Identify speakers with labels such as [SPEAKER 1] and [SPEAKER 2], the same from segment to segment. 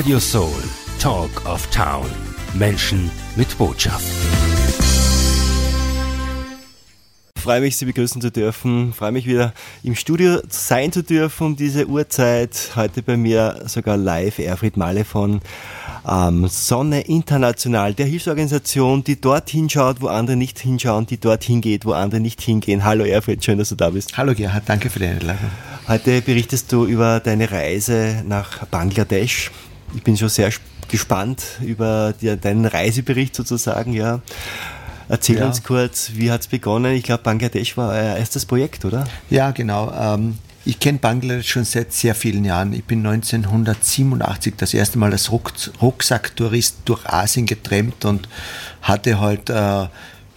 [SPEAKER 1] Radio Soul, Talk of Town. Menschen mit Botschaft.
[SPEAKER 2] Ich freue mich, Sie begrüßen zu dürfen. Ich freue mich wieder im Studio sein zu dürfen um diese Uhrzeit. Heute bei mir sogar live Erfried Malle von ähm, Sonne International, der Hilfsorganisation, die dort hinschaut, wo andere nicht hinschauen, die dort hingeht, wo andere nicht hingehen. Hallo Erfried, schön, dass du da bist.
[SPEAKER 3] Hallo Gerhard, danke für die Einladung.
[SPEAKER 2] Heute berichtest du über deine Reise nach Bangladesch. Ich bin schon sehr gespannt über die, deinen Reisebericht sozusagen, ja. Erzähl ja. uns kurz, wie hat es begonnen? Ich glaube, Bangladesch war euer erstes Projekt, oder?
[SPEAKER 3] Ja, genau. Ähm, ich kenne Bangladesch schon seit sehr vielen Jahren. Ich bin 1987 das erste Mal als Rucksacktourist durch Asien getrennt und hatte halt äh,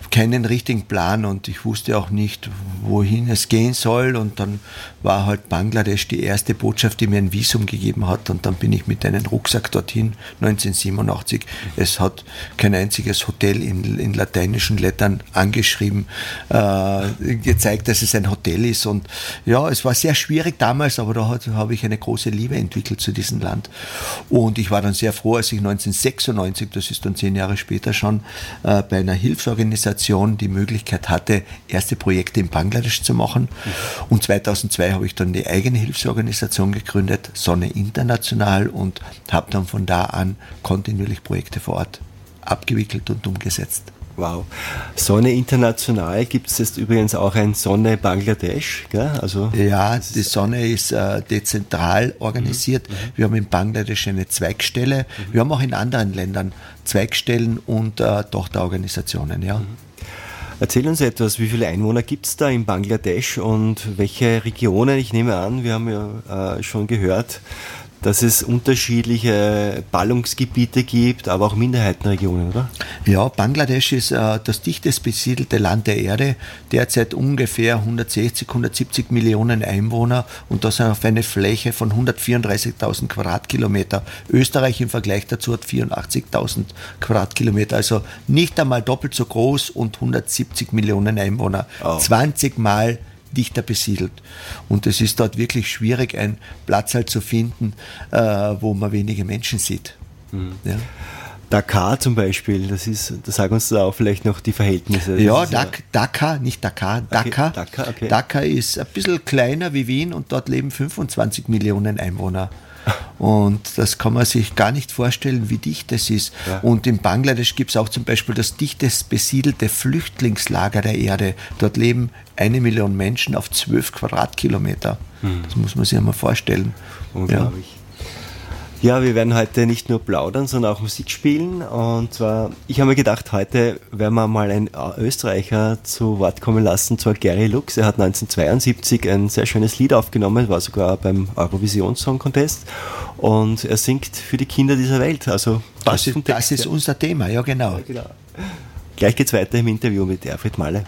[SPEAKER 3] keinen richtigen Plan und ich wusste auch nicht, wohin es gehen soll. Und dann war halt Bangladesch die erste Botschaft, die mir ein Visum gegeben hat. Und dann bin ich mit einem Rucksack dorthin, 1987. Es hat kein einziges Hotel in, in lateinischen Lettern angeschrieben, äh, gezeigt, dass es ein Hotel ist. Und ja, es war sehr schwierig damals, aber da habe ich eine große Liebe entwickelt zu diesem Land. Und ich war dann sehr froh, als ich 1996, das ist dann zehn Jahre später schon, äh, bei einer Hilfsorganisation Organisation die Möglichkeit hatte, erste Projekte in Bangladesch zu machen. Und 2002 habe ich dann die eigene Hilfsorganisation gegründet, Sonne International, und habe dann von da an kontinuierlich Projekte vor Ort abgewickelt und umgesetzt.
[SPEAKER 2] Wow. Sonne International gibt es jetzt übrigens auch ein Sonne Bangladesch. Gell?
[SPEAKER 3] Also ja, die Sonne ist äh, dezentral organisiert. Mhm. mhm. Wir haben in Bangladesch eine Zweigstelle. Mhm. Wir haben auch in anderen Ländern Zweigstellen und äh, Tochterorganisationen. Ja. Mhm.
[SPEAKER 2] Erzähl uns etwas, wie viele Einwohner gibt es da in Bangladesch und welche Regionen? Ich nehme an, wir haben ja äh, schon gehört, dass es unterschiedliche Ballungsgebiete gibt, aber auch Minderheitenregionen, oder?
[SPEAKER 3] Ja, Bangladesch ist äh, das dichtest besiedelte Land der Erde, derzeit ungefähr 160, 170 Millionen Einwohner und das auf eine Fläche von 134.000 Quadratkilometer. Österreich im Vergleich dazu hat 84.000 Quadratkilometer, also nicht einmal doppelt so groß und 170 Millionen Einwohner. Oh. 20 Mal dichter besiedelt. Und es ist dort wirklich schwierig, einen Platz halt zu finden, äh, wo man wenige Menschen sieht.
[SPEAKER 2] Mhm. Ja. Dakar zum Beispiel, das ist, da sagen uns da auch vielleicht noch die Verhältnisse.
[SPEAKER 3] Ja, Dak, Dakar, nicht Dakar, Dakar. Okay, Dakar, okay. Dakar ist ein bisschen kleiner wie Wien und dort leben 25 Millionen Einwohner. Und das kann man sich gar nicht vorstellen, wie dicht das ist. Ja. Und in Bangladesch gibt es auch zum Beispiel das dichtest besiedelte Flüchtlingslager der Erde. Dort leben eine Million Menschen auf zwölf Quadratkilometer. Mhm. Das muss man sich einmal vorstellen.
[SPEAKER 2] Unglaublich. Ja. Ja, wir werden heute nicht nur plaudern, sondern auch Musik spielen. Und zwar, ich habe mir gedacht, heute werden wir mal einen Österreicher zu Wort kommen lassen, zwar Gary Lux. Er hat 1972 ein sehr schönes Lied aufgenommen, war sogar beim Eurovision Song Contest. Und er singt für die Kinder dieser Welt. Also
[SPEAKER 3] das ist, das ist unser Thema, ja genau. Ja, genau.
[SPEAKER 2] Gleich geht's weiter im Interview mit Erfried Malle.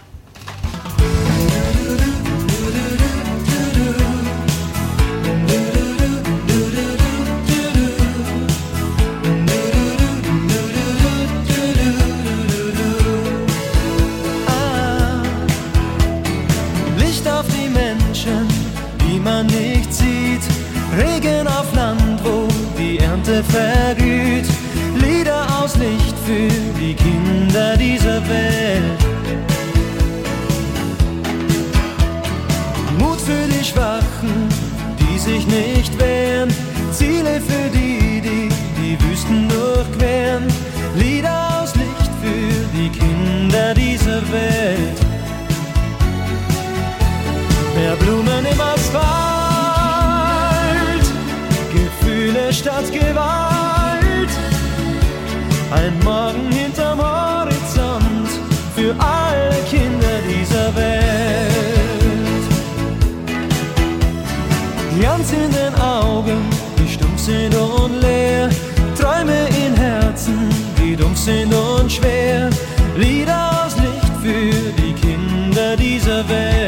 [SPEAKER 4] Verglüht. Lieder aus Licht für die Kinder dieser Welt. Mut für die Schwachen, die sich nicht wehren. Ziele für die, die die Wüsten durchqueren. Lieder aus Licht für die Kinder dieser Welt. Statt Gewalt. Ein Morgen hinterm Horizont für alle Kinder dieser Welt. Glanz in den Augen, die stumpf sind und leer. Träume in Herzen, die dumpf sind und schwer. Lieder aus Licht für die Kinder dieser. Welt,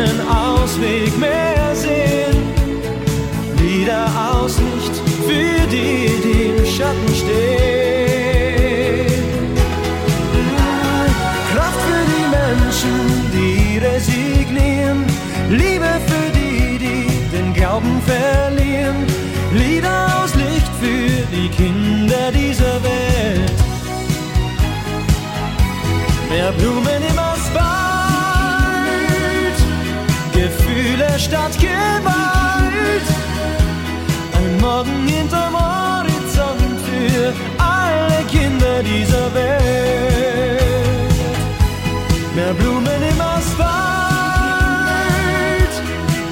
[SPEAKER 4] keinen Aus Ausweg mehr sehen. Lieder aus Licht für die, die im Schatten stehen. Kraft für die Menschen, die resignieren. Liebe für die, die den Glauben verlieren. Lieder aus Licht für die Kinder dieser Welt. Mehr Blumen Statt Gewalt. Ein Morgen hinterm Horizont für alle Kinder dieser Welt. Mehr Blumen im Asphalt,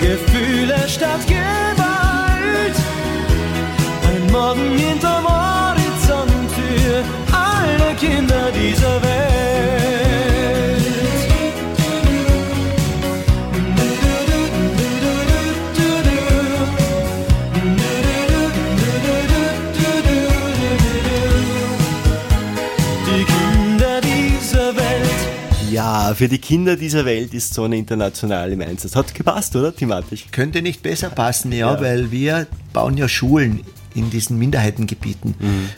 [SPEAKER 4] Gefühle statt
[SPEAKER 2] Ja, für die Kinder dieser Welt ist so eine international im Einsatz. Hat gepasst, oder? Thematisch.
[SPEAKER 3] Könnte nicht besser passen, ja,
[SPEAKER 2] Ja.
[SPEAKER 3] weil wir bauen ja Schulen in diesen Minderheitengebieten.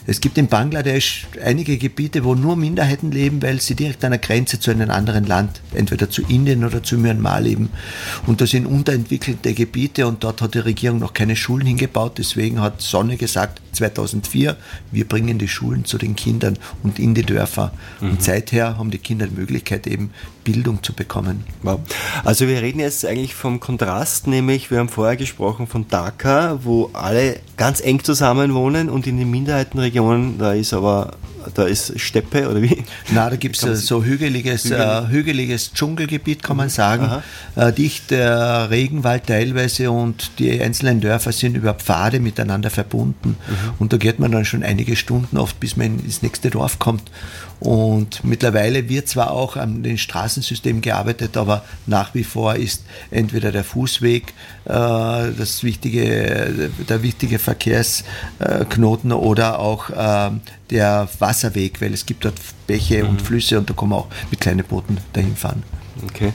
[SPEAKER 3] Es gibt in Bangladesch einige Gebiete, wo nur Minderheiten leben, weil sie direkt an der Grenze zu einem anderen Land, entweder zu Indien oder zu Myanmar leben. Und das sind unterentwickelte Gebiete und dort hat die Regierung noch keine Schulen hingebaut. Deswegen hat Sonne gesagt, 2004, wir bringen die Schulen zu den Kindern und in die Dörfer. Und seither haben die Kinder die Möglichkeit, eben Bildung zu bekommen.
[SPEAKER 2] Wow. Also wir reden jetzt eigentlich vom Kontrast, nämlich wir haben vorher gesprochen von Dhaka, wo alle ganz eng zusammen wohnen und in den Minderheitenregionen, da ist aber, da ist Steppe oder wie?
[SPEAKER 3] Na, da gibt es so hügeliges, äh, hügeliges Dschungelgebiet, kann man sagen. Äh, dicht äh, Regenwald teilweise und die einzelnen Dörfer sind über Pfade miteinander verbunden. Und da geht man dann schon einige Stunden oft, bis man ins nächste Dorf kommt. Und mittlerweile wird zwar auch an den Straßensystemen gearbeitet, aber nach wie vor ist entweder der Fußweg äh, das wichtige, der wichtige Verkehrsknoten oder auch äh, der Wasserweg, weil es gibt dort Bäche und Flüsse und da kann man auch mit kleinen Booten dahin fahren.
[SPEAKER 2] Okay.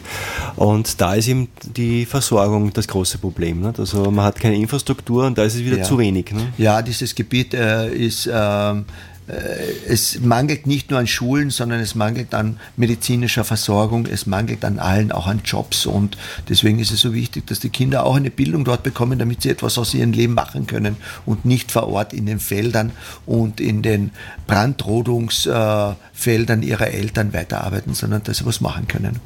[SPEAKER 2] Und da ist eben die Versorgung das große Problem. Nicht? Also man hat keine Infrastruktur und da ist es wieder
[SPEAKER 3] Ja.
[SPEAKER 2] zu wenig. Ne?
[SPEAKER 3] Ja, dieses Gebiet äh, ist, äh, es mangelt nicht nur an Schulen, sondern es mangelt an medizinischer Versorgung, es mangelt an allen, auch an Jobs und deswegen ist es so wichtig, dass die Kinder auch eine Bildung dort bekommen, damit sie etwas aus ihrem Leben machen können und nicht vor Ort in den Feldern und in den Brandrodungsfeldern ihrer Eltern weiterarbeiten, sondern dass sie was machen können.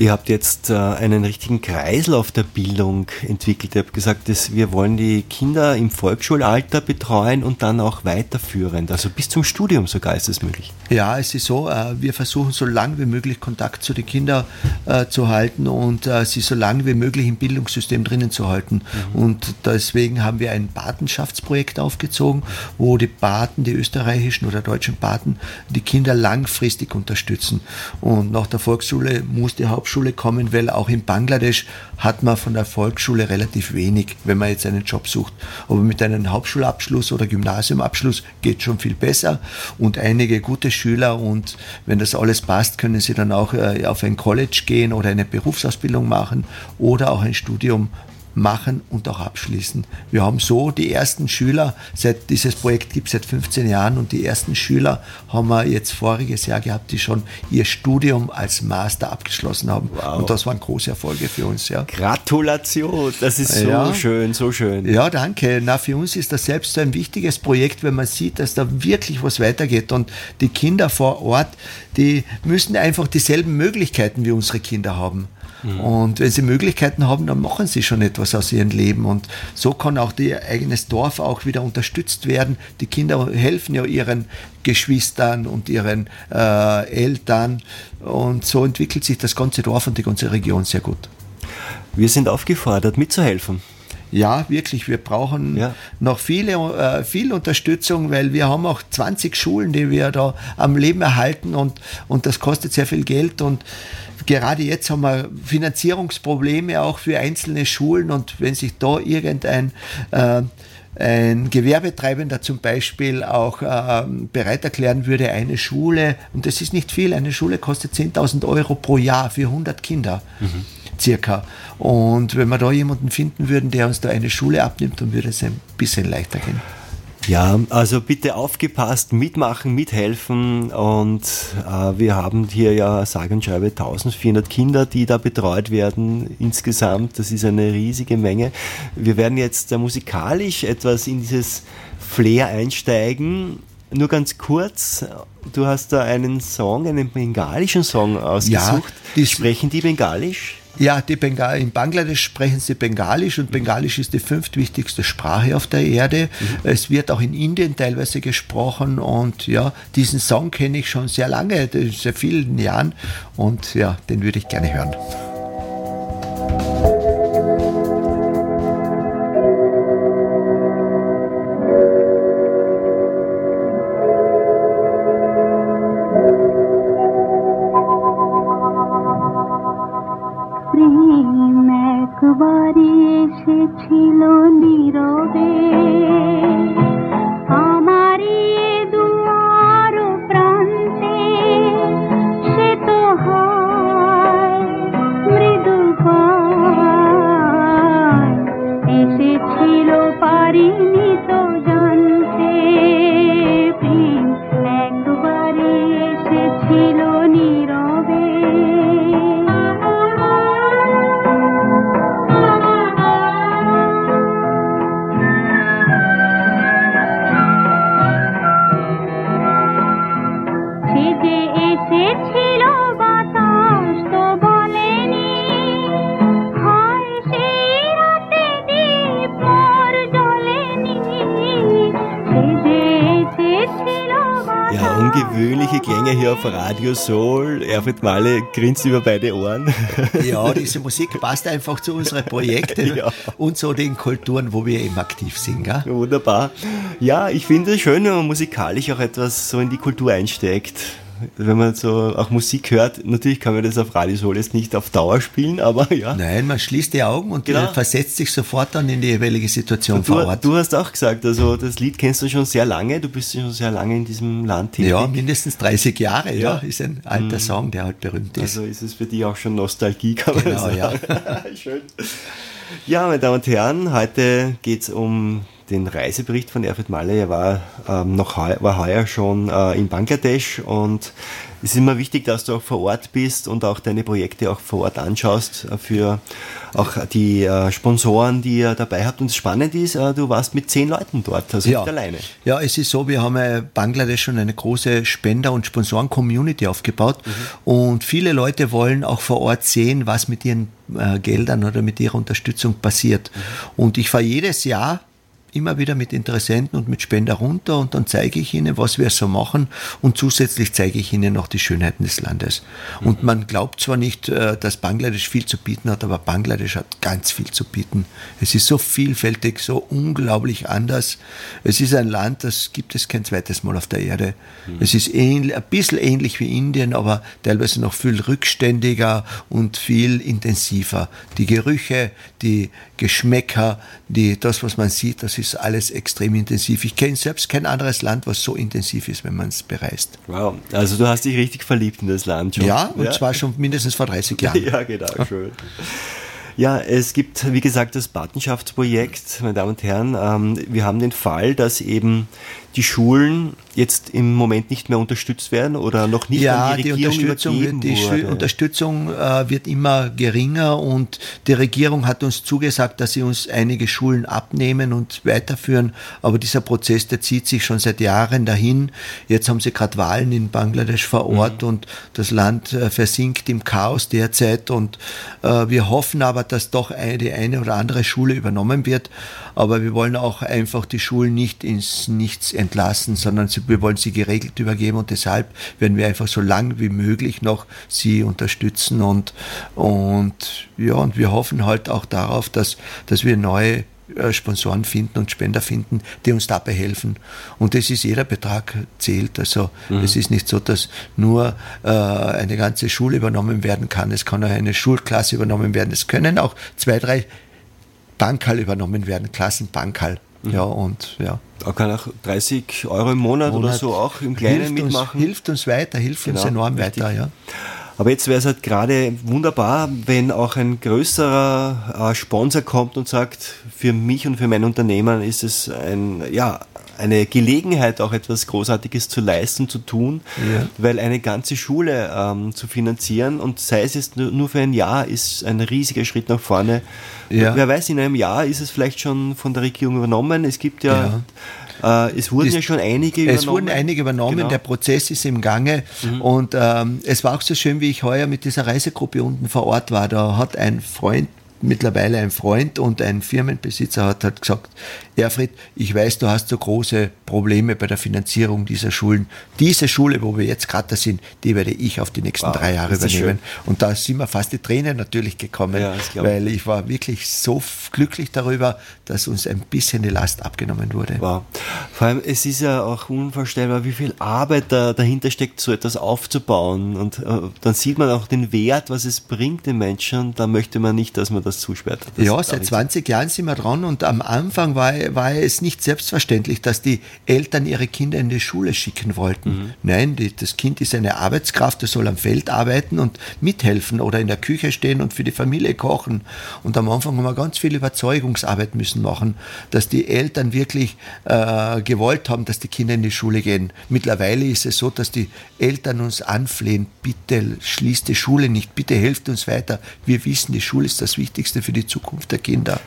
[SPEAKER 2] Ihr habt jetzt äh, einen richtigen Kreislauf der Bildung entwickelt. Ihr habt gesagt, dass wir wollen die Kinder im Volksschulalter betreuen und dann auch weiterführend. Also bis zum Studium sogar ist es möglich.
[SPEAKER 3] Ja, es ist so, äh, wir versuchen so lange wie möglich Kontakt zu den Kindern äh, zu halten und sie so lange wie möglich im Bildungssystem drinnen zu halten. Und deswegen haben wir ein Patenschaftsprojekt aufgezogen, wo die Paten, die österreichischen oder deutschen Paten, die Kinder langfristig unterstützen. Und nach der Volksschule muss die Hauptschule kommen, weil auch in Bangladesch hat man von der Volksschule relativ wenig, wenn man jetzt einen Job sucht. Aber mit einem Hauptschulabschluss oder Gymnasiumabschluss geht schon viel besser und einige gute Schüler und wenn das alles passt, können sie dann auch äh, auf ein College gehen oder eine Berufsausbildung machen oder auch ein Studium machen und auch abschließen. Wir haben so die ersten Schüler, seit dieses Projekt gibt es seit 15 Jahren und die ersten Schüler haben wir jetzt voriges Jahr gehabt, die schon ihr Studium als Master abgeschlossen haben.
[SPEAKER 2] Wow.
[SPEAKER 3] Und das waren große Erfolge für uns, ja.
[SPEAKER 2] Gratulation, das ist so
[SPEAKER 3] Ja.
[SPEAKER 2] schön, so schön.
[SPEAKER 3] Ja, danke. Na, für uns ist das selbst so ein wichtiges Projekt, wenn man sieht, dass da wirklich was weitergeht. Und die Kinder vor Ort, die müssen einfach dieselben Möglichkeiten wie unsere Kinder haben. Und wenn sie Möglichkeiten haben, dann machen sie schon etwas aus ihrem Leben. Und so kann auch ihr eigenes Dorf auch wieder unterstützt werden. Die Kinder helfen ja ihren Geschwistern und ihren äh, Eltern. Und so entwickelt sich das ganze Dorf und die ganze Region sehr gut.
[SPEAKER 2] Wir sind aufgefordert, mitzuhelfen.
[SPEAKER 3] Ja, wirklich. Wir brauchen
[SPEAKER 2] Ja.
[SPEAKER 3] noch viele, äh, viel Unterstützung, weil wir haben auch 20 Schulen, die wir da am Leben erhalten und, und das kostet sehr viel Geld und gerade jetzt haben wir Finanzierungsprobleme auch für einzelne Schulen und wenn sich da irgendein äh, ein Gewerbetreibender zum Beispiel auch ähm, bereit erklären würde, eine Schule, und das ist nicht viel, eine Schule kostet 10.000 Euro pro Jahr für 100 Kinder. circa. Und wenn wir da jemanden finden würden, der uns da eine Schule abnimmt, dann würde es ein bisschen leichter gehen.
[SPEAKER 2] Ja, also bitte aufgepasst, mitmachen, mithelfen und äh, wir haben hier ja sage und schreibe 1400 Kinder, die da betreut werden insgesamt. Das ist eine riesige Menge. Wir werden jetzt äh, musikalisch etwas in dieses Flair einsteigen. Nur ganz kurz, du hast da einen Song, einen bengalischen Song ausgesucht. Ja, Sprechen die Bengalisch?
[SPEAKER 3] Ja, die Bengal in Bangladesch sprechen sie Bengalisch und Bengalisch ist die fünftwichtigste Sprache auf der Erde. Mhm. Es wird auch in Indien teilweise gesprochen und ja, diesen Song kenne ich schon sehr lange, seit vielen Jahren und ja, den würde ich gerne hören.
[SPEAKER 2] Radio Soul, Erfurt Malle grinst über beide Ohren.
[SPEAKER 3] Ja, diese Musik passt einfach zu unseren Projekten ja. und zu den Kulturen, wo wir eben aktiv sind. Gell?
[SPEAKER 2] Wunderbar. Ja, ich finde es schön, wenn man musikalisch auch etwas so in die Kultur einsteckt wenn man so auch Musik hört, natürlich kann man das auf Radio Sol jetzt nicht auf Dauer spielen, aber ja.
[SPEAKER 3] Nein, man schließt die Augen und genau. versetzt sich sofort dann in die jeweilige Situation
[SPEAKER 2] du,
[SPEAKER 3] vor Ort.
[SPEAKER 2] Du hast auch gesagt, also das Lied kennst du schon sehr lange, du bist schon sehr lange in diesem Land
[SPEAKER 3] tätig. Ja, mindestens 30 Jahre, ja, ja ist ein alter mhm. Song, der halt berühmt ist.
[SPEAKER 2] Also ist es für dich auch schon Nostalgie, kann man genau, sagen. Ja. Schön. Ja, meine Damen und Herren, heute geht es um den Reisebericht von Erfurt Malle. Er war, ähm, noch heu war heuer schon äh, in Bangladesch und es ist immer wichtig, dass du auch vor Ort bist und auch deine Projekte auch vor Ort anschaust äh, für auch die äh, Sponsoren, die ihr dabei habt. Und das Spannende ist, äh, du warst mit zehn Leuten dort, also
[SPEAKER 3] ja.
[SPEAKER 2] nicht alleine.
[SPEAKER 3] Ja, es ist so, wir haben in Bangladesch schon eine große Spender- und Sponsoren-Community aufgebaut mhm. und viele Leute wollen auch vor Ort sehen, was mit ihren äh, Geldern oder mit ihrer Unterstützung passiert. Mhm. Und ich fahre jedes Jahr immer wieder mit Interessenten und mit Spender runter und dann zeige ich ihnen, was wir so machen und zusätzlich zeige ich ihnen noch die Schönheiten des Landes. Und man glaubt zwar nicht, äh, dass Bangladesch viel zu bieten hat, aber Bangladesch hat ganz viel zu bieten. Es ist so vielfältig, so unglaublich anders. Es ist ein Land, das gibt es kein zweites Mal auf der Erde. Mhm. Es ist ähnlich, ein bisschen ähnlich wie Indien, aber teilweise noch viel rückständiger und viel intensiver. Die Gerüche, die Geschmäcker, die, das, was man sieht, das ist alles extrem intensiv. Ich kenne selbst kein anderes Land, was so intensiv ist, wenn man es bereist.
[SPEAKER 2] Wow, also du hast dich richtig verliebt in das Land
[SPEAKER 3] schon. Ja, und ja? zwar schon mindestens vor 30 Jahren.
[SPEAKER 2] Ja, genau, schön. Ja, es gibt, wie gesagt, das Patenschaftsprojekt, meine Damen und Herren. Ähm, wir haben den Fall, dass eben die Schulen jetzt im Moment nicht mehr unterstützt werden oder noch nicht
[SPEAKER 3] ja, an die Regierung die Unterstützung wird, die wurde. Unterstützung äh, wird immer geringer und die Regierung hat uns zugesagt, dass sie uns einige Schulen abnehmen und weiterführen, aber dieser Prozess, der zieht sich schon seit Jahren dahin. Jetzt haben sie gerade Wahlen in Bangladesch vor mhm. Ort mhm. und das Land äh, versinkt im Chaos derzeit und äh, wir hoffen aber, dass doch eine, die eine oder andere Schule übernommen wird, aber wir wollen auch einfach die Schulen nicht ins Nichts entlassen, sondern wir wollen sie geregelt übergeben und deshalb werden wir einfach so lang wie möglich noch sie unterstützen und, und, ja, und wir hoffen halt auch darauf, dass, dass wir neue äh, Sponsoren finden und Spender finden, die uns dabei helfen. Und das ist jeder Betrag zählt. Also mhm. es ist nicht so, dass nur äh, eine ganze Schule übernommen werden kann. Es kann auch eine Schulklasse übernommen werden. Es können auch zwei, drei Bankhall übernommen werden, Klassenbankhall. Mhm. Ja, und ja.
[SPEAKER 2] Da kann auch 30 Euro im Monat, Monat oder so auch im Kleinen
[SPEAKER 3] hilft
[SPEAKER 2] mitmachen.
[SPEAKER 3] Uns, hilft uns weiter, hilft genau, uns enorm richtig. weiter, ja.
[SPEAKER 5] Aber jetzt wäre es halt gerade wunderbar, wenn auch ein größerer äh, Sponsor kommt und sagt, für mich und für mein Unternehmen ist es ein, ja, eine Gelegenheit, auch etwas Großartiges zu leisten, zu tun, ja. weil eine ganze Schule ähm, zu finanzieren und sei es jetzt nur für ein Jahr, ist ein riesiger Schritt nach vorne. Ja. Wer weiß, in einem Jahr ist es vielleicht schon von der Regierung übernommen. Es gibt ja, ja. Äh, es wurden es, ja schon einige
[SPEAKER 3] übernommen. Es wurden einige übernommen, genau. der Prozess ist im Gange mhm. und ähm, es war auch so schön, wie ich heuer mit dieser Reisegruppe unten vor Ort war. Da hat ein Freund mittlerweile ein Freund und ein Firmenbesitzer hat, hat gesagt, Erfried, ich weiß, du hast so große Probleme bei der Finanzierung dieser Schulen. Diese Schule, wo wir jetzt gerade sind, die werde ich auf die nächsten wow, drei Jahre übernehmen. Und da sind mir fast die Tränen natürlich gekommen, ja, weil ich war wirklich so glücklich darüber, dass uns ein bisschen die Last abgenommen wurde.
[SPEAKER 5] Wow. Vor allem, es ist ja auch unvorstellbar, wie viel Arbeit da dahinter steckt, so etwas aufzubauen. Und äh, dann sieht man auch den Wert, was es bringt den Menschen. Da möchte man nicht, dass man das zusperrt. Das
[SPEAKER 3] ja, seit 20 Jahren sind wir dran und am Anfang war, war es nicht selbstverständlich, dass die Eltern ihre Kinder in die Schule schicken wollten. Mhm. Nein, die, das Kind ist eine Arbeitskraft, das soll am Feld arbeiten und mithelfen oder in der Küche stehen und für die Familie kochen. Und am Anfang haben wir ganz viel Überzeugungsarbeit müssen machen, dass die Eltern wirklich äh, gewollt haben, dass die Kinder in die Schule gehen. Mittlerweile ist es so, dass die Eltern uns anflehen, bitte schließt die Schule nicht, bitte helft uns weiter. Wir wissen, die Schule ist das Wichtigste für die Zukunft der Kinder.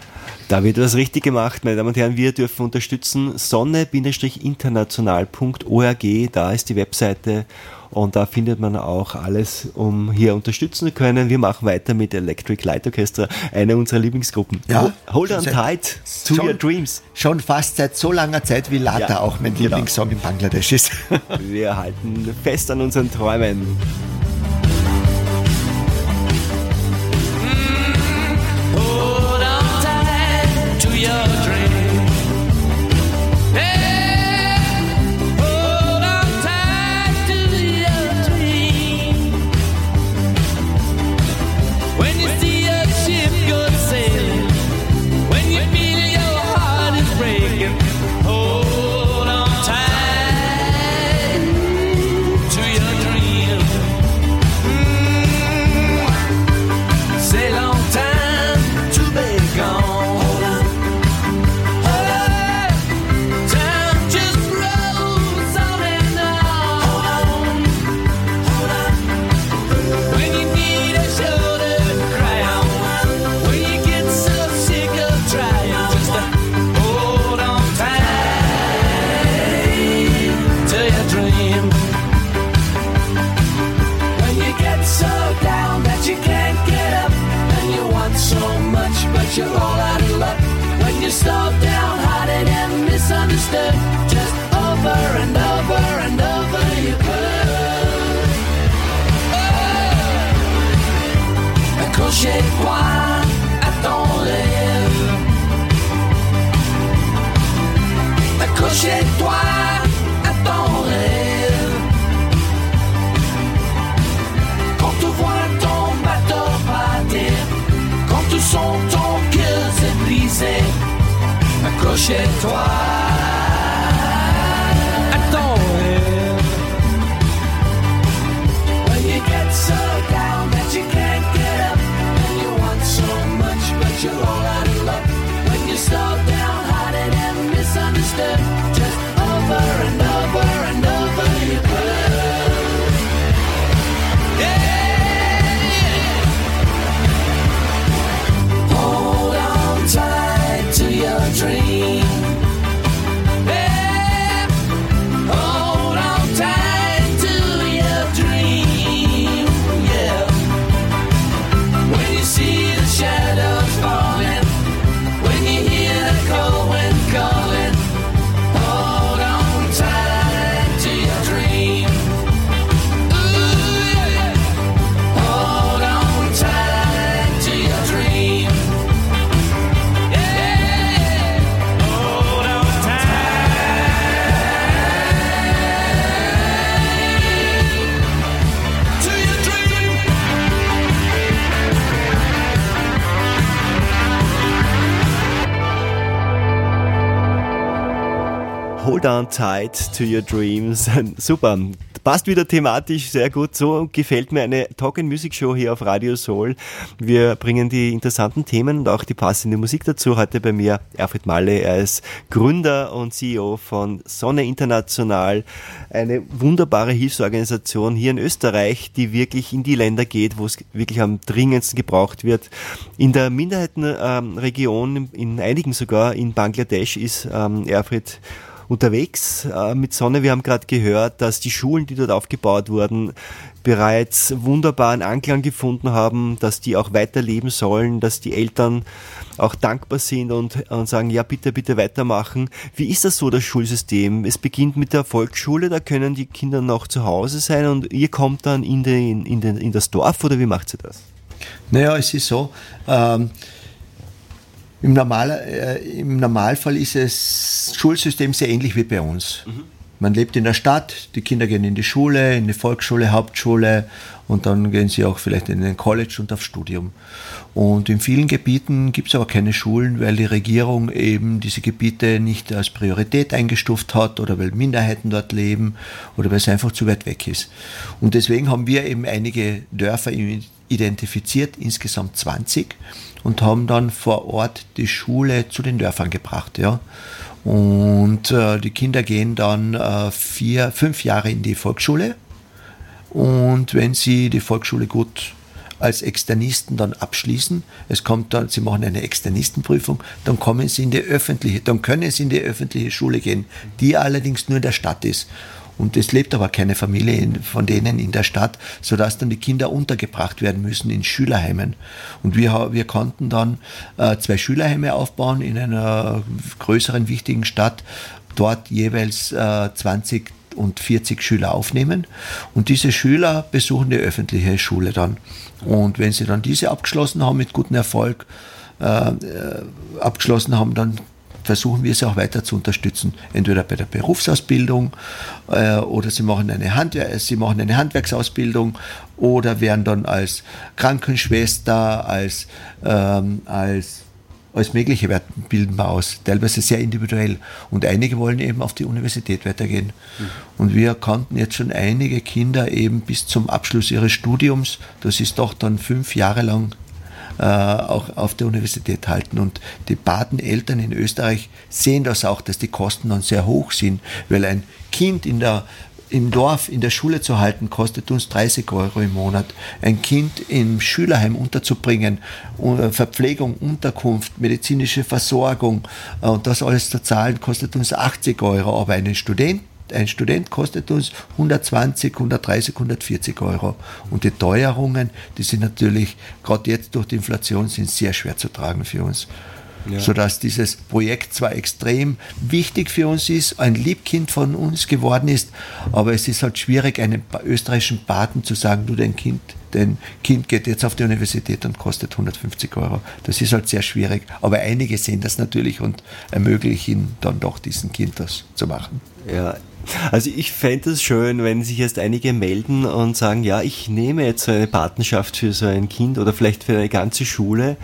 [SPEAKER 5] Da wird was richtig gemacht, meine Damen und Herren. Wir dürfen unterstützen. Sonne-international.org, da ist die Webseite und da findet man auch alles, um hier unterstützen zu können. Wir machen weiter mit Electric Light Orchestra, eine unserer Lieblingsgruppen.
[SPEAKER 3] Ja,
[SPEAKER 5] Hold on tight to schon, your dreams.
[SPEAKER 3] Schon fast seit so langer Zeit wie Lata ja, auch mein genau. Lieblingssong in Bangladesch ist.
[SPEAKER 5] Wir halten fest an unseren Träumen.
[SPEAKER 2] Tight to your dreams. Super. Passt wieder thematisch sehr gut. So gefällt mir eine Talk and Music Show hier auf Radio Soul. Wir bringen die interessanten Themen und auch die passende Musik dazu. Heute bei mir Erfried Malle. Er ist Gründer und CEO von Sonne International. Eine wunderbare Hilfsorganisation hier in Österreich, die wirklich in die Länder geht, wo es wirklich am dringendsten gebraucht wird. In der Minderheitenregion, in einigen sogar in Bangladesch ist ähm, Erfried unterwegs äh, mit Sonne. Wir haben gerade gehört, dass die Schulen, die dort aufgebaut wurden, bereits wunderbaren Anklang gefunden haben, dass die auch weiterleben sollen, dass die Eltern auch dankbar sind und, und sagen, ja, bitte, bitte weitermachen. Wie ist das so, das Schulsystem? Es beginnt mit der Volksschule, da können die Kinder noch zu Hause sein und ihr kommt dann in, den, in, den, in das Dorf oder wie macht ihr das?
[SPEAKER 3] Naja, es ist so, ähm, im, Normal, äh, Im Normalfall ist das Schulsystem sehr ähnlich wie bei uns. Mhm. Man lebt in der Stadt, die Kinder gehen in die Schule, in die Volksschule, Hauptschule und dann gehen sie auch vielleicht in den College und aufs Studium. Und in vielen Gebieten gibt es aber keine Schulen, weil die Regierung eben diese Gebiete nicht als Priorität eingestuft hat oder weil Minderheiten dort leben oder weil es einfach zu weit weg ist. Und deswegen haben wir eben einige Dörfer identifiziert, insgesamt 20 und haben dann vor Ort die Schule zu den Dörfern gebracht. Ja. Und äh, die Kinder gehen dann äh, vier, fünf Jahre in die Volksschule. Und wenn sie die Volksschule gut als Externisten dann abschließen, es kommt dann, sie machen eine Externistenprüfung, dann kommen sie in die öffentliche, dann können sie in die öffentliche Schule gehen, die allerdings nur in der Stadt ist. Und es lebt aber keine Familie von denen in der Stadt, sodass dann die Kinder untergebracht werden müssen in Schülerheimen. Und wir, wir konnten dann äh, zwei Schülerheime aufbauen in einer größeren, wichtigen Stadt, dort jeweils äh, 20 und 40 Schüler aufnehmen. Und diese Schüler besuchen die öffentliche Schule dann. Und wenn sie dann diese abgeschlossen haben mit gutem Erfolg, äh, äh abgeschlossen haben, dann versuchen wir sie auch weiter zu unterstützen. Entweder bei der Berufsausbildung äh, oder sie machen, eine Handwer sie machen eine Handwerksausbildung oder werden dann als Krankenschwester, als, ähm, als als mögliche bilden wir aus, teilweise sehr individuell. Und einige wollen eben auf die Universität weitergehen. Mhm. Und wir kannten jetzt schon einige Kinder eben bis zum Abschluss ihres Studiums. Das ist doch dann fünf Jahre lang äh, auch auf der Universität halten. Und die Pateneltern in Österreich sehen das auch, dass die Kosten dann sehr hoch sind, weil ein Kind in der im Dorf in der Schule zu halten, kostet uns 30 Euro im Monat. Ein Kind im Schülerheim unterzubringen, äh, Verpflegung, Unterkunft, medizinische Versorgung äh, und das alles zu zahlen, kostet uns 80 Euro. Aber einen Student ein Student kostet uns 120, 130, 140 Euro. Und die Teuerungen, die sind natürlich, gerade jetzt durch die Inflation, sind sehr schwer zu tragen für uns. Ja. Sodass dieses Projekt zwar extrem wichtig für uns ist, ein Liebkind von uns geworden ist, aber es ist halt schwierig, einem österreichischen Paten zu sagen, du dein Kind, dein Kind geht jetzt auf die Universität und kostet 150 Euro. Das ist halt sehr schwierig. Aber einige sehen das natürlich und ermöglichen dann doch diesem Kind das zu machen.
[SPEAKER 2] Ja, also ich fände es schön, wenn sich jetzt einige melden und sagen, ja, ich nehme jetzt so eine Patenschaft für so ein Kind oder vielleicht für eine ganze Schule.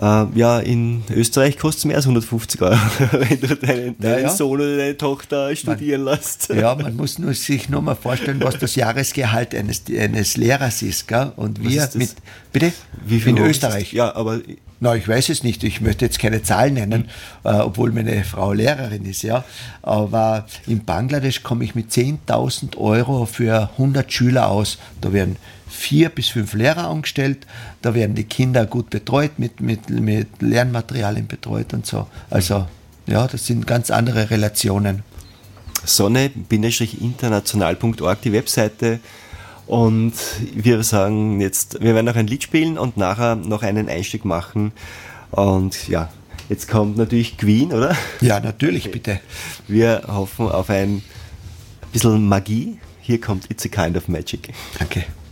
[SPEAKER 2] Äh, ja, in Österreich kostet es mehr als 150 Euro, wenn du deinen, deinen ja. Sohn oder deine Tochter studieren man, lässt.
[SPEAKER 3] Ja, man muss nur sich nur mal vorstellen, was das Jahresgehalt eines, eines Lehrers ist. Gell? Und wir mit, bitte?
[SPEAKER 2] Wie viel in Österreich.
[SPEAKER 3] Ja, aber na, ich weiß es nicht. Ich möchte jetzt keine Zahlen nennen, äh, obwohl meine Frau Lehrerin ist, ja. Aber in Bangladesch komme ich mit 10.000 Euro für 100 Schüler aus. Da werden vier bis fünf Lehrer angestellt. Da werden die Kinder gut betreut, mit, mit, mit Lernmaterialien betreut und so. Also, ja, das sind ganz andere Relationen.
[SPEAKER 2] Sonne-international.org, die Webseite und wir sagen jetzt, wir werden noch ein Lied spielen und nachher noch einen Einstieg machen. Und ja, jetzt kommt natürlich Queen, oder?
[SPEAKER 3] Ja, natürlich, bitte.
[SPEAKER 2] Wir hoffen auf ein bisschen Magie. Hier kommt It's a Kind of Magic.
[SPEAKER 3] Danke.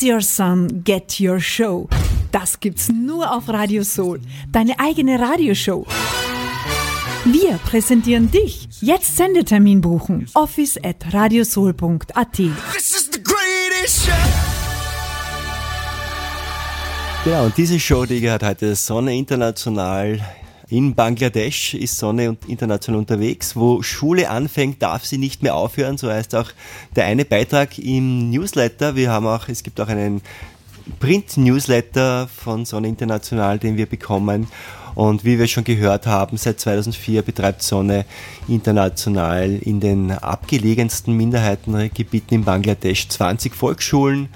[SPEAKER 6] Rise Your Sun, Get Your Show. Das gibt's nur auf Radio Soul. Deine eigene Radioshow. Wir präsentieren dich. Jetzt Sendetermin buchen. Office at radiosoul.at.
[SPEAKER 4] This is the greatest show.
[SPEAKER 2] Genau, und diese Show, die gehört heute Sonne International. In Bangladesch ist Sonne international unterwegs. Wo Schule anfängt, darf sie nicht mehr aufhören. So heißt auch der eine Beitrag im Newsletter. Wir haben auch, es gibt auch einen Print-Newsletter von Sonne International, den wir bekommen. Und wie wir schon gehört haben, seit 2004 betreibt Sonne international in den abgelegensten Minderheitengebieten in Bangladesch 20 Volksschulen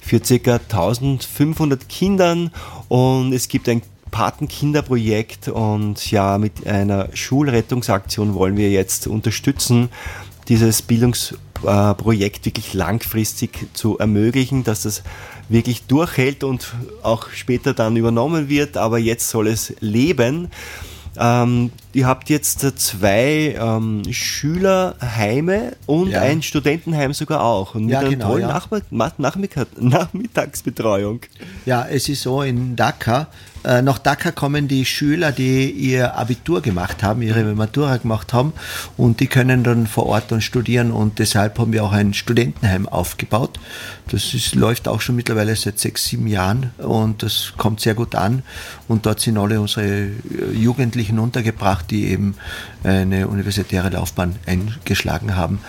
[SPEAKER 2] für ca. 1500 Kindern und es gibt ein Patenkinderprojekt und ja, mit einer Schulrettungsaktion wollen wir jetzt unterstützen, dieses Bildungsprojekt wirklich langfristig zu ermöglichen, dass das wirklich durchhält und auch später dann übernommen wird, aber jetzt soll es leben. Ähm, ihr habt jetzt zwei ähm, Schülerheime und
[SPEAKER 3] Ja.
[SPEAKER 2] ein Studentenheim sogar auch. Und mit
[SPEAKER 3] Ja,
[SPEAKER 2] einer
[SPEAKER 3] genau,
[SPEAKER 2] tollen
[SPEAKER 3] ja.
[SPEAKER 2] Nachmittag, Nachmittag, Nachmittagsbetreuung.
[SPEAKER 3] Ja, es ist so in Dhaka. Äh, nach Dhaka kommen die Schüler, die ihr Abitur gemacht haben, ihre Matura gemacht haben und die können dann vor Ort dann studieren und deshalb haben wir auch ein Studentenheim aufgebaut. Das ist, läuft auch schon mittlerweile seit sechs, sieben Jahren und das kommt sehr gut an und dort sind alle unsere äh, Jugendlichen untergebracht, die eben eine universitäre Laufbahn eingeschlagen haben.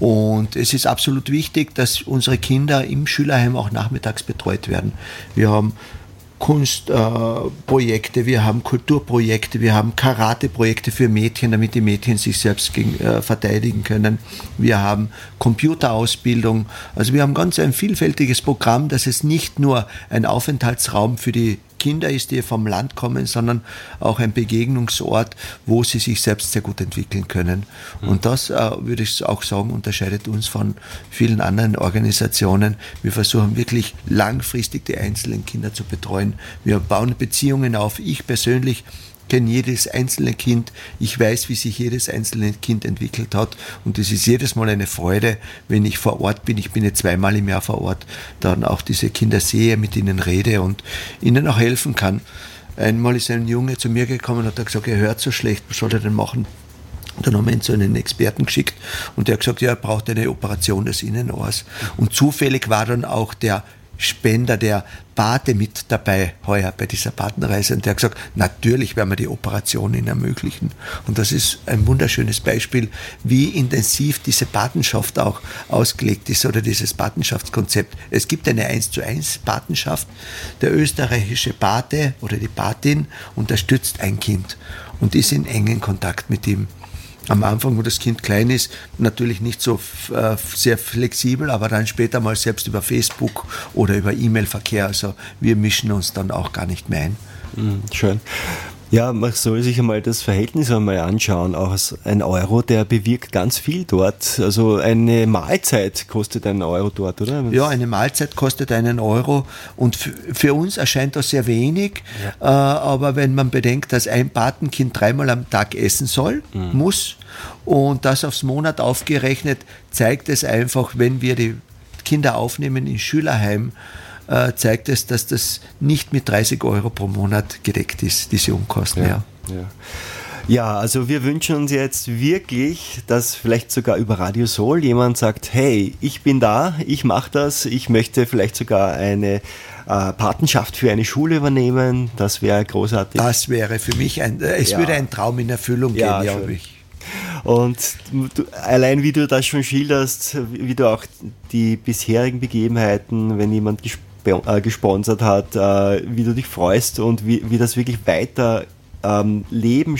[SPEAKER 3] Und es ist absolut wichtig, dass unsere Kinder im Schülerheim auch nachmittags betreut werden. Wir haben Kunstprojekte, äh, wir haben Kulturprojekte, wir haben Karateprojekte für Mädchen, damit die Mädchen sich selbst gegen, äh, verteidigen können. Wir haben Computerausbildung. Also wir haben ganz ein vielfältiges Programm, dass es nicht nur ein Aufenthaltsraum für die Kinder ist, die vom Land kommen, sondern auch ein Begegnungsort, wo sie sich selbst sehr gut entwickeln können. Und das, äh, würde ich auch sagen, unterscheidet uns von vielen anderen Organisationen. Wir versuchen wirklich langfristig die einzelnen Kinder zu betreuen. Wir bauen Beziehungen auf. Ich persönlich kenne jedes einzelne Kind. Ich weiß, wie sich jedes einzelne Kind entwickelt hat. Und es ist jedes Mal eine Freude, wenn ich vor Ort bin. Ich bin jetzt zweimal im Jahr vor Ort, dann auch diese Kinder sehe, mit ihnen rede und ihnen auch helfen kann. Einmal ist ein Junge zu mir gekommen und hat gesagt, er hört so schlecht, was soll er denn machen? Dann haben wir ihn zu einem Experten geschickt und der hat gesagt, ja, er braucht eine Operation des Innenohrs. Und zufällig war dann auch der Spender, der Pate mit dabei heuer bei dieser Patenreise und der hat gesagt, natürlich werden wir die Operation ihnen ermöglichen. Und das ist ein wunderschönes Beispiel, wie intensiv diese Patenschaft auch ausgelegt ist oder dieses Patenschaftskonzept. Es gibt eine 1 zu 1 Patenschaft. Der österreichische Pate oder die Patin unterstützt ein Kind und ist in engen Kontakt mit ihm am Anfang, wo das Kind klein ist, natürlich nicht so äh, sehr flexibel, aber dann später mal selbst über Facebook oder über E-Mail-Verkehr. Also wir mischen uns dann auch gar nicht mehr ein.
[SPEAKER 2] Mhm, schön. Ja, man soll sich einmal das Verhältnis einmal anschauen. Auch ein Euro, der bewirkt ganz viel dort. Also eine Mahlzeit kostet einen Euro dort, oder?
[SPEAKER 3] Ja, eine Mahlzeit kostet einen Euro und für uns erscheint das sehr wenig. Äh, aber wenn man bedenkt, dass ein Patenkind dreimal am Tag essen soll, muss und das aufs Monat aufgerechnet, zeigt es einfach, wenn wir die Kinder aufnehmen in Schülerheim, äh, zeigt es, dass das nicht mit 30 Euro pro Monat gedeckt ist, diese Unkosten. Ja.
[SPEAKER 2] ja. Ja, also wir wünschen uns jetzt wirklich, dass vielleicht sogar über Radio Soul jemand sagt, hey, ich bin da, ich mache das, ich möchte vielleicht sogar eine äh, Patenschaft für eine Schule übernehmen. Das wäre großartig.
[SPEAKER 3] Das wäre für mich ein, äh, es
[SPEAKER 2] Ja.
[SPEAKER 3] würde ein Traum in Erfüllung
[SPEAKER 2] Ja,
[SPEAKER 3] gehen,
[SPEAKER 2] schön.
[SPEAKER 3] glaube ich.
[SPEAKER 2] Und du, allein wie du das schon schilderst, wie, du auch die bisherigen Begebenheiten, wenn jemand gespo äh, gesponsert hat, äh, wie du dich freust und wie, wie das wirklich weiter ähm, Leben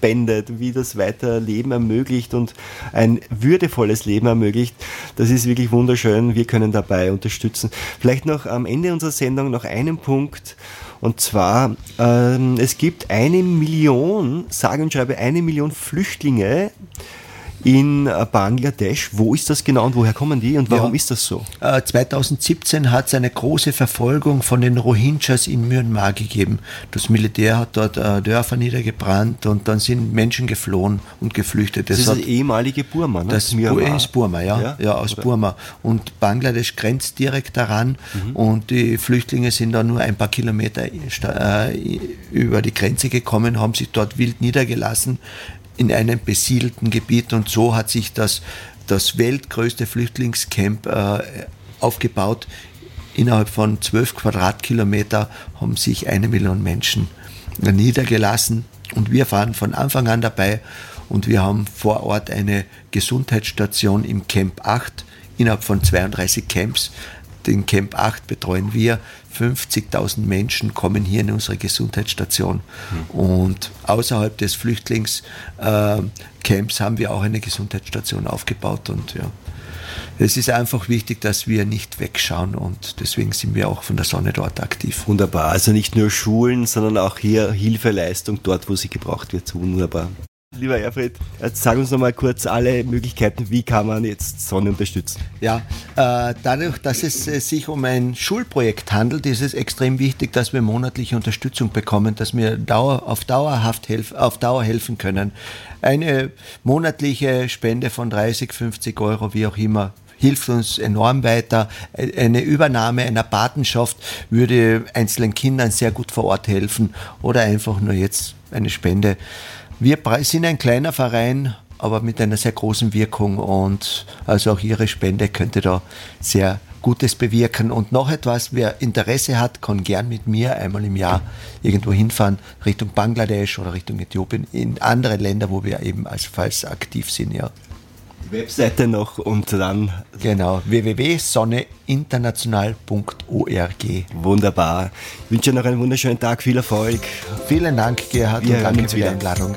[SPEAKER 2] spendet, wie das weiter Leben ermöglicht und ein würdevolles Leben ermöglicht, das ist wirklich wunderschön. Wir können dabei unterstützen. Vielleicht noch am Ende unserer Sendung noch einen Punkt. Und zwar, ähm, es gibt eine Million, sage und schreibe, eine Million Flüchtlinge in äh, Bangladesch. Wo ist das genau und woher kommen die und warum
[SPEAKER 3] Ja.
[SPEAKER 2] ist das so?
[SPEAKER 3] Äh, 2017 hat es eine große Verfolgung von den Rohingyas in Myanmar gegeben. Das Militär hat dort äh, Dörfer niedergebrannt und dann sind Menschen geflohen und geflüchtet.
[SPEAKER 2] Das
[SPEAKER 3] Es
[SPEAKER 2] ist das ehemalige Burma, ne?
[SPEAKER 3] Das
[SPEAKER 2] Myanmar.
[SPEAKER 3] ist Burma, ja,
[SPEAKER 2] Ja?
[SPEAKER 3] ja, aus
[SPEAKER 2] Oder?
[SPEAKER 3] Burma. Und Bangladesch grenzt direkt daran
[SPEAKER 2] Mhm.
[SPEAKER 3] und die Flüchtlinge sind dann nur ein paar Kilometer äh, über die Grenze gekommen, haben sich dort wild niedergelassen in einem besiedelten Gebiet und so hat sich das, das weltgrößte Flüchtlingscamp äh, aufgebaut. Innerhalb von zwölf Quadratkilometer haben sich eine Million Menschen niedergelassen und wir waren von Anfang an dabei und wir haben vor Ort eine Gesundheitsstation im Camp 8 innerhalb von 32 Camps. Den Camp 8 betreuen wir. 50.000 Menschen kommen hier in unsere Gesundheitsstation. Und außerhalb des Flüchtlingscamps haben wir auch eine Gesundheitsstation aufgebaut. Und ja, es ist einfach wichtig, dass wir nicht wegschauen und deswegen sind wir auch von der Sonne dort aktiv.
[SPEAKER 2] Wunderbar. Also nicht nur Schulen, sondern auch hier Hilfeleistung dort, wo sie gebraucht wird. Wunderbar. Lieber Erfried, jetzt sag uns noch mal kurz alle Möglichkeiten, wie kann man jetzt Sonne unterstützen?
[SPEAKER 3] Ja, äh, dadurch, dass es äh, sich um ein Schulprojekt handelt, ist es extrem wichtig, dass wir monatliche Unterstützung bekommen, dass wir dauer, auf, dauerhaft helf, auf Dauer helfen können. Eine monatliche Spende von 30, 50 Euro, wie auch immer, hilft uns enorm weiter. Äh, Eine Übernahme einer Patenschaft würde einzelnen Kindern sehr gut vor Ort helfen oder einfach nur jetzt eine Spende. Wir sind ein kleiner Verein, aber mit einer sehr großen Wirkung und also auch Ihre Spende könnte da sehr Gutes bewirken. Und noch etwas, wer Interesse hat, kann gern mit mir einmal im Jahr irgendwo hinfahren, Richtung Bangladesch oder Richtung Äthiopien, in andere Länder, wo wir eben als Falls aktiv sind, ja.
[SPEAKER 2] Webseite noch und dann
[SPEAKER 3] Genau, www.sonneinternational.org.
[SPEAKER 2] wunderbar. Ich wünsche noch einen wunderschönen Tag, viel Erfolg.
[SPEAKER 3] Vielen Dank, Gerhard,
[SPEAKER 2] Wir
[SPEAKER 3] und danke für die. Einladung.